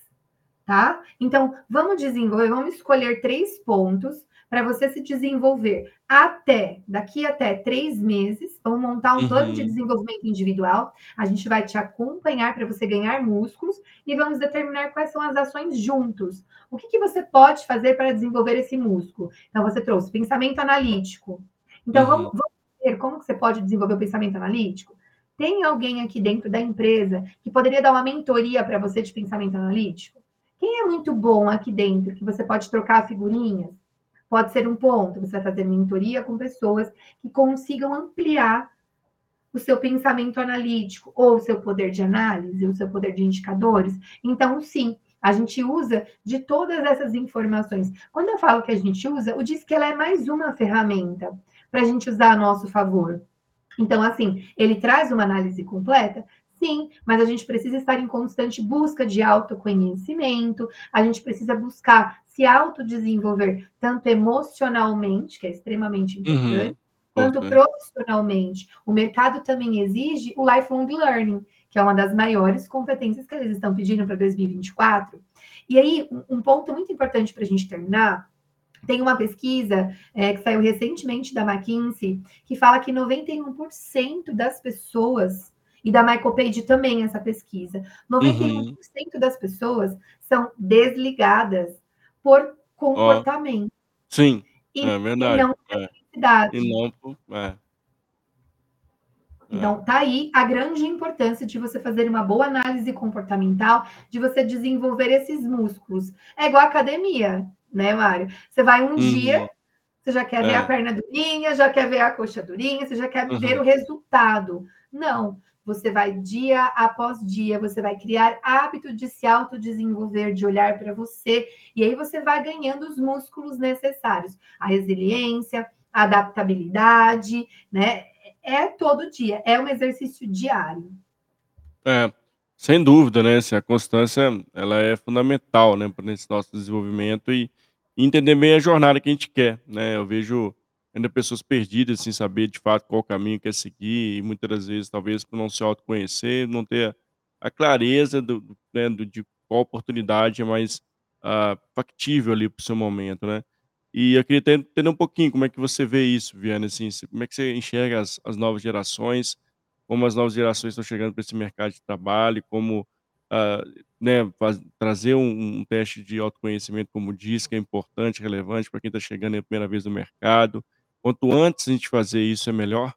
tá? Então, vamos desenvolver, vamos escolher 3 pontos para você se desenvolver até daqui até 3 meses. Vamos montar um plano de
Uhum.
desenvolvimento individual. A gente vai te acompanhar para você ganhar músculos e vamos determinar quais são as ações juntos. O que que você pode fazer para desenvolver esse músculo? Então, você trouxe pensamento analítico. Então, vamos
Uhum.
vamos ver como que você pode desenvolver o pensamento analítico? Tem alguém aqui dentro da empresa que poderia dar uma mentoria para você de pensamento analítico? Quem é muito bom aqui dentro, que você pode trocar figurinhas? Pode ser um ponto. Você vai fazer mentoria com pessoas que consigam ampliar o seu pensamento analítico, ou o seu poder de análise, o seu poder de indicadores. Então, sim, a gente usa de todas essas informações. Quando eu falo que a gente usa, o DISC ela é mais uma ferramenta para a gente usar a nosso favor. Então, assim, ele traz uma análise completa? Sim, mas a gente precisa estar em constante busca de autoconhecimento, a gente precisa buscar se autodesenvolver, tanto emocionalmente, que é extremamente importante,
Uhum.
quanto profissionalmente. O mercado também exige o lifelong learning, que é uma das maiores competências que eles estão pedindo para 2024. E aí, um um ponto muito importante para a gente terminar, tem uma pesquisa é, que saiu recentemente da McKinsey, que fala que 91% das pessoas, e da Michael Page também essa pesquisa,
Uhum.
91% das pessoas são desligadas por comportamento
sim,
e,
é
e
verdade.
não
É. E não por é, é.
Então, tá aí a grande importância de você fazer uma boa análise comportamental, de você desenvolver esses músculos. É igual academia, né, Mário? Você vai um dia,
Uhum.
você já quer ver a
É.
perna durinha, já quer ver a coxa durinha, você já quer ver
Uhum.
o resultado. Não, você vai dia após dia, você vai criar hábito de se autodesenvolver, de olhar para você, e aí você vai ganhando os músculos necessários, a resiliência, a adaptabilidade, né? É todo dia, é um exercício diário.
É, sem dúvida, né, assim, a constância ela é fundamental, né, para esse nosso desenvolvimento e entender bem a jornada que a gente quer, né. Eu vejo ainda pessoas perdidas sem saber de fato qual caminho quer seguir e muitas das vezes talvez por não se autoconhecer, não ter a clareza do né, do de qual oportunidade é mais, ah, factível ali para o seu momento, né. E eu queria entender um pouquinho como é que você vê isso, Viana, assim, como é que você enxerga as as novas gerações, como as novas gerações estão chegando para esse mercado de trabalho, como, ah, né, faz trazer um um teste de autoconhecimento, como diz, que é importante, relevante para quem está chegando aí a primeira vez no mercado. Quanto antes a gente fazer isso, é melhor?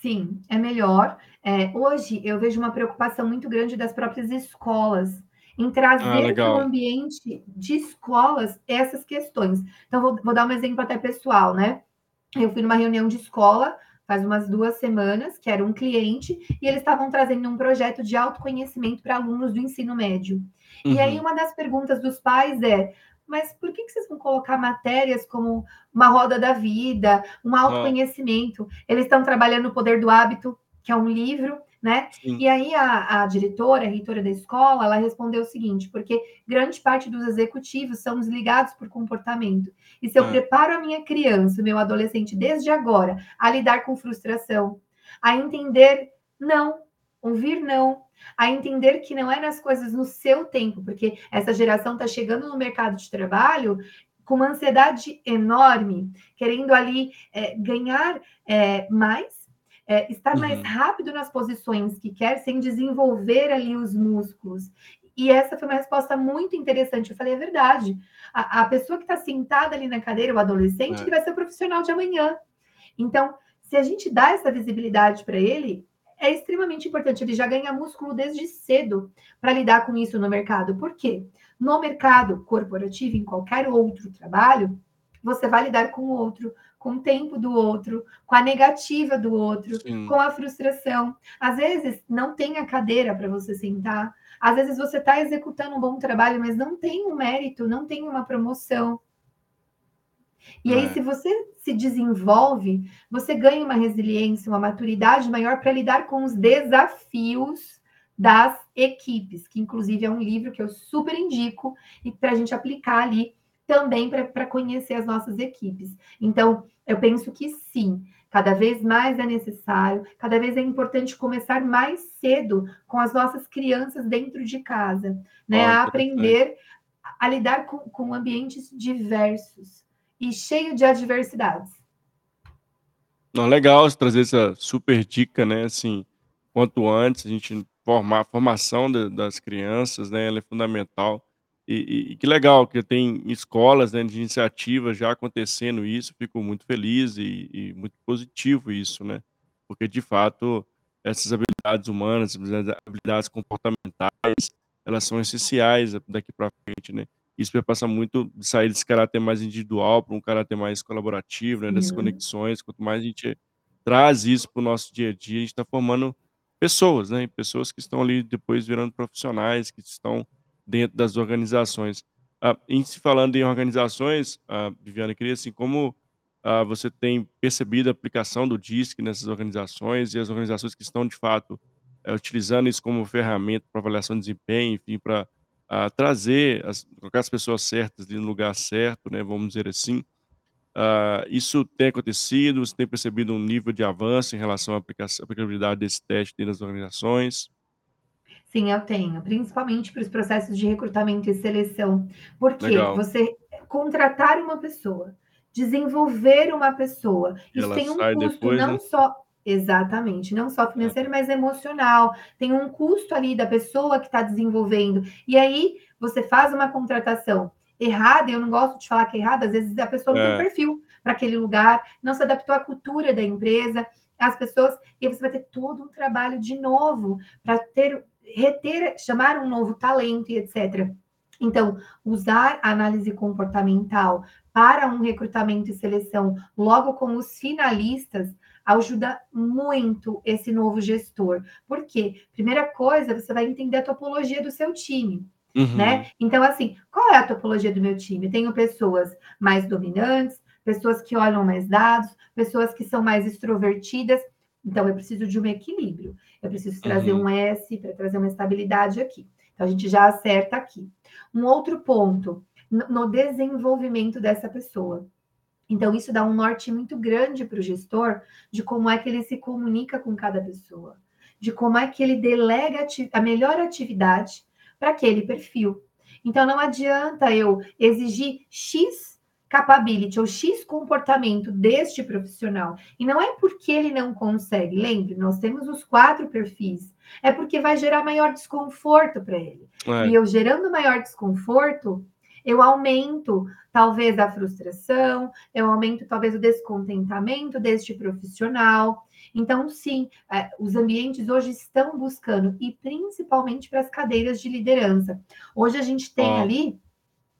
Sim, é melhor. Eh, hoje eu vejo uma preocupação muito grande das próprias escolas, em
Ah,
trazer para o ambiente de escolas essas questões. Então vou vou dar um exemplo até pessoal, né. Eu fui numa reunião de escola, faz umas 2 semanas, que era um cliente, e eles estavam trazendo um projeto de autoconhecimento para alunos do ensino médio. E aí
Uhum.
uma das perguntas dos pais é: "Mas por que que vocês vão colocar matérias como uma roda da vida, um autoconhecimento? Eles estão trabalhando o Poder do Hábito, que é um livro, né?"
sim.
E aí a a diretora, a reitora da escola, ela respondeu o seguinte: "Porque grande parte dos executivos são desligados por comportamento. E se eu
É.
preparo a minha criança, o meu adolescente, desde agora, a lidar com frustração, a entender não, ouvir não, a entender que não é nas coisas no seu tempo, porque essa geração está chegando no mercado de trabalho com uma ansiedade enorme, querendo ali é, ganhar é, mais, é, estar mais
Uhum.
rápido nas posições que quer, sem desenvolver ali os músculos. E essa foi uma resposta muito interessante. Eu falei, é verdade. A, a pessoa que está sentada ali na cadeira, o adolescente, ele
É.
vai ser o profissional de amanhã. Então, se a gente dá essa visibilidade para ele, é extremamente importante. Ele já ganha músculo desde cedo para lidar com isso no mercado. Por quê? No mercado corporativo, em qualquer outro trabalho, você vai lidar com o outro, com o tempo do outro, com a negativa do outro,
Sim.
com a frustração. Às vezes, não tem a cadeira para você sentar. Às vezes, você está executando um bom trabalho, mas não tem um mérito, não tem uma promoção. E aí, se
É.
você se desenvolve, você ganha uma resiliência, uma maturidade maior para lidar com os desafios das equipes, que inclusive é um livro que eu super indico e para a gente aplicar ali também para conhecer as nossas equipes. Então, eu penso que sim, cada vez mais é necessário, cada vez é importante começar mais cedo com as nossas crianças dentro de casa, né? A aprender a lidar com, com ambientes diversos e cheio de adversidades.
Não, legal trazer essa super dica, né, assim, quanto antes a gente formar a formação da das crianças, né, ela é fundamental. E e que legal que tem escolas, né, de iniciativa já acontecendo isso, fico muito feliz e e muito positivo isso, né, porque de fato essas habilidades humanas, habilidades comportamentais, elas são essenciais daqui para frente, né. Isso vai passar muito de sair desse caráter mais individual para um caráter mais colaborativo, né, dessas
Sim,
conexões, quanto mais a gente traz isso para o nosso dia a dia, a gente está formando pessoas, né, pessoas que estão ali depois virando profissionais, que estão dentro das organizações. Ah, em se falando em organizações, ah, Viviane, eu queria assim, como ah, você tem percebido a aplicação do DISC nessas organizações e as organizações que estão, de fato, eh, utilizando isso como ferramenta para avaliação de desempenho, enfim, para ah, trazer, as, colocar as pessoas certas no lugar certo, né, vamos dizer assim. Ah, isso tem acontecido? Você tem percebido um nível de avanço em relação à aplicabilidade desse teste dentro das organizações?
Sim, eu tenho, principalmente para os processos de recrutamento e seleção. Porque
Legal.
você contratar uma pessoa, desenvolver uma pessoa, isso
ela
tem um custo
depois,
não
né?
só exatamente, não só
É.
financeiro, mas emocional. Tem um custo ali da pessoa que está desenvolvendo. E aí você faz uma contratação errada, eu não gosto de falar que é errada, às vezes a pessoa não tem
É.
perfil para aquele lugar, não se adaptou à cultura da empresa, as pessoas, e você vai ter todo um trabalho de novo para ter reter, chamar um novo talento e etc. Então, usar a análise comportamental para um recrutamento e seleção logo com os finalistas ajuda muito esse novo gestor. Por quê? Primeira coisa, você vai entender a topologia do seu time,
Uhum.
né? Então, assim, qual é a topologia do meu time? Eu tenho pessoas mais dominantes, pessoas que olham mais dados, pessoas que são mais extrovertidas. Então, eu preciso de um equilíbrio. Eu preciso trazer
Uhum.
um S para trazer uma estabilidade aqui. Então, a gente já acerta aqui. Um outro ponto, no no desenvolvimento dessa pessoa. Então, isso dá um norte muito grande para o gestor de como é que ele se comunica com cada pessoa, de como é que ele delega a melhor atividade para aquele perfil. Então, não adianta eu exigir X capability ou X comportamento deste profissional. E não é porque ele não consegue. Lembre, nós temos os quatro perfis. É porque vai gerar maior desconforto para ele.
É.
E eu gerando maior desconforto, eu aumento talvez a frustração, eu aumento talvez o descontentamento deste profissional. Então, sim, é, os ambientes hoje estão buscando, e principalmente para as cadeiras de liderança. Hoje a gente tem ali,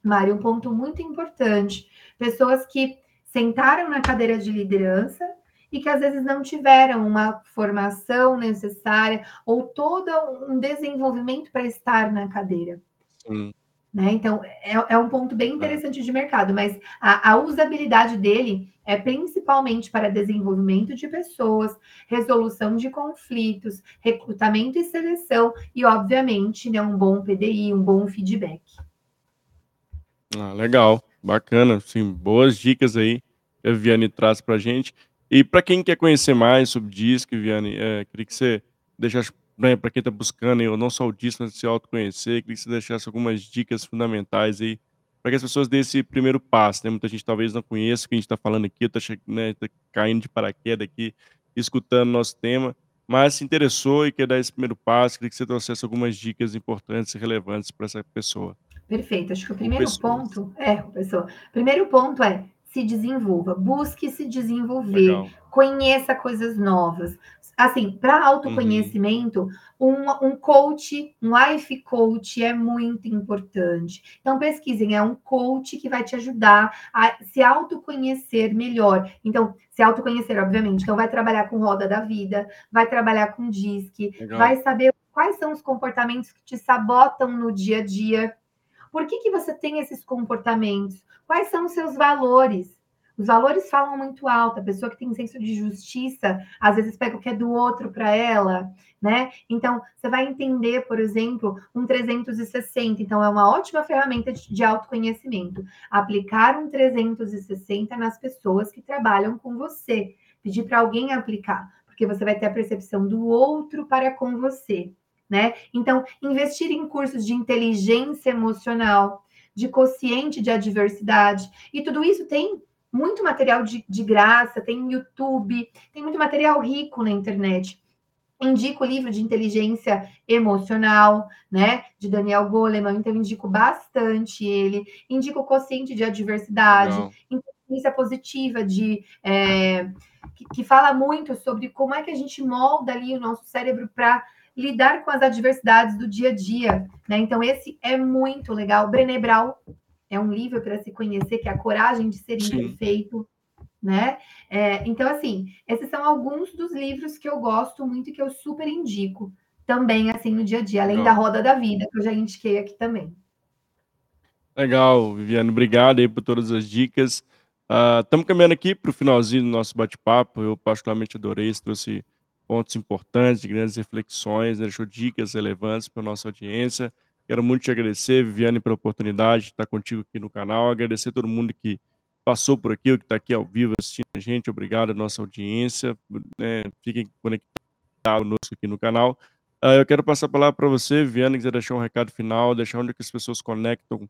Mário, um ponto muito importante: pessoas que sentaram na cadeira de liderança e que às vezes não tiveram uma formação necessária ou todo um desenvolvimento para estar na cadeira.
Sim.
Né? Então, é, é um ponto
É.
bem interessante de mercado, mas a, a usabilidade dele é principalmente para desenvolvimento de pessoas, resolução de conflitos, recrutamento e seleção, e, obviamente, né, um bom PDI, um bom feedback.
Ah, legal, bacana, sim, boas dicas aí que a Viviane traz pra gente. E para quem quer conhecer mais sobre DISC, Viviane, eh, queria que você deixasse, né, para quem está buscando ou não só o DISC, mas se autoconhecer, queria que você deixasse algumas dicas fundamentais aí, para que as pessoas dêem esse primeiro passo, né? Muita gente talvez não conheça o que a gente está falando aqui, está né, tá caindo de paraquedas aqui, escutando nosso tema, mas se interessou e quer dar esse primeiro passo, queria que você trouxesse algumas dicas importantes e relevantes para essa pessoa.
Perfeito. Acho que o primeiro
pessoas.
ponto é, pessoa. Primeiro ponto é se desenvolva, busque se desenvolver,
Legal.
conheça coisas novas. Assim, para
Uhum.
autoconhecimento, um, um coach, um life coach é muito importante. Então, pesquisem, é um coach que vai te ajudar a se autoconhecer melhor. Então, se autoconhecer, obviamente. Então, vai trabalhar com roda da vida, vai trabalhar com disque,
Legal.
vai saber quais são os comportamentos que te sabotam no dia a dia. Por que, que você tem esses comportamentos? Quais são os seus valores? Os valores falam muito alto. A pessoa que tem senso de justiça, às vezes pega o que é do outro para ela, né? Então, você vai entender, por exemplo, um 360. Então, é uma ótima ferramenta de, de autoconhecimento. Aplicar um 360 nas pessoas que trabalham com você. Pedir para alguém aplicar, porque você vai ter a percepção do outro para com você. Né? Então, investir em cursos de inteligência emocional, de consciente de adversidade, e tudo isso tem muito material de, de graça, tem YouTube, tem muito material rico na internet. Indico o livro de inteligência emocional, né, de Daniel Goleman, então indico bastante ele. Indico o consciente de adversidade,
Legal.
inteligência positiva de é, que, que fala muito sobre como é que a gente molda ali o nosso cérebro para lidar com as adversidades do dia a dia, né? Então esse é muito legal. Brené Brown é um livro para se conhecer que é a coragem de ser
Sim.
imperfeito, né? É, então assim, esses são alguns dos livros que eu gosto muito e que eu super indico também assim no dia a dia, além
Legal.
da roda da vida que eu já indiquei aqui também.
Legal, Viviane, obrigado aí por todas as dicas. Estamos caminhando aqui para o finalzinho do nosso bate-papo. Eu particularmente adorei, isso trouxe pontos importantes, grandes reflexões, né, deixou dicas relevantes para a nossa audiência. Quero muito te agradecer, Viviane, pela oportunidade de estar contigo aqui no canal. Agradecer a todo mundo que passou por aqui, que está aqui ao vivo assistindo a gente. Obrigado à nossa audiência. Né? Fiquem conectados conosco aqui no canal. Uh, eu quero passar a palavra para você, Viviane, quiser deixar um recado final, deixar onde é que as pessoas conectam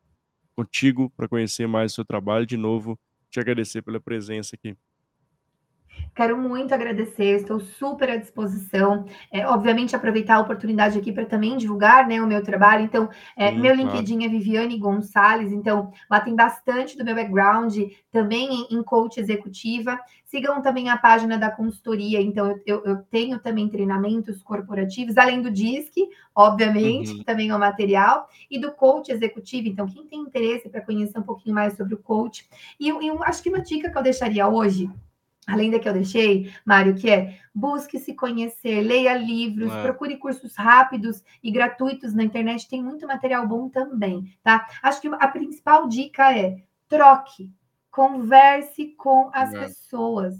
contigo para conhecer mais o seu trabalho. De novo, te agradecer pela presença aqui.
Quero muito agradecer, estou super à disposição. É, obviamente, aproveitar a oportunidade aqui para também divulgar né, o meu trabalho. Então, é, Sim, meu claro. LinkedIn é Viviane Gonçalves, então lá tem bastante do meu background, também em, em coach executiva. Sigam também a página da consultoria, então eu, eu tenho também treinamentos corporativos, além do DISC, obviamente, uhum. que também é o material, e do coach executivo. Então, quem tem interesse para conhecer um pouquinho mais sobre o coach. E eu, eu acho que uma dica que eu deixaria hoje além da que eu deixei, Mário, que é busque se conhecer, leia livros, é. procure cursos rápidos e gratuitos na internet, tem muito material bom também, tá? Acho que a principal dica é troque, converse com as é. pessoas.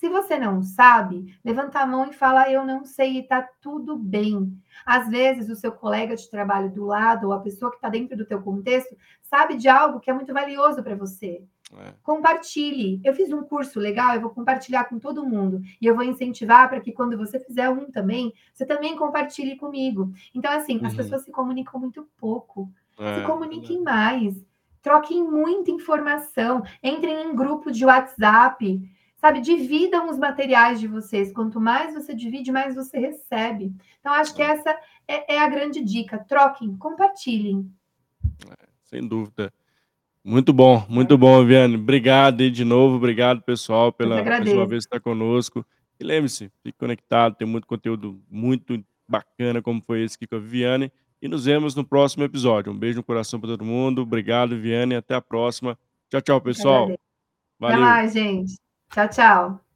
Se você não sabe, levanta a mão e fala: Eu não sei, e tá tudo bem. Às vezes, o seu colega de trabalho do lado, ou a pessoa que está dentro do teu contexto, sabe de algo que é muito valioso para você. É. Compartilhe. Eu fiz um curso legal, eu vou compartilhar com todo mundo. E eu vou incentivar para que quando você fizer um também, você também compartilhe comigo. Então, assim, uhum. as pessoas se comunicam muito pouco. É. Se comuniquem mais. Troquem muita informação. Entrem em grupo de WhatsApp. Sabe, dividam os materiais de vocês. Quanto mais você divide, mais você recebe. Então, acho que é. essa é, é a grande dica. Troquem, compartilhem.
É, sem dúvida. Muito bom, muito bom, Viane. Obrigado aí de novo, obrigado pessoal pela mais uma vez estar conosco. E lembre-se, fique conectado, tem muito conteúdo muito bacana como foi esse aqui com a Viviane. E nos vemos no próximo episódio. Um beijo no coração para todo mundo. Obrigado, Viane. Até a próxima. Tchau, tchau, pessoal.
Valeu. Até mais, gente. Tchau, tchau.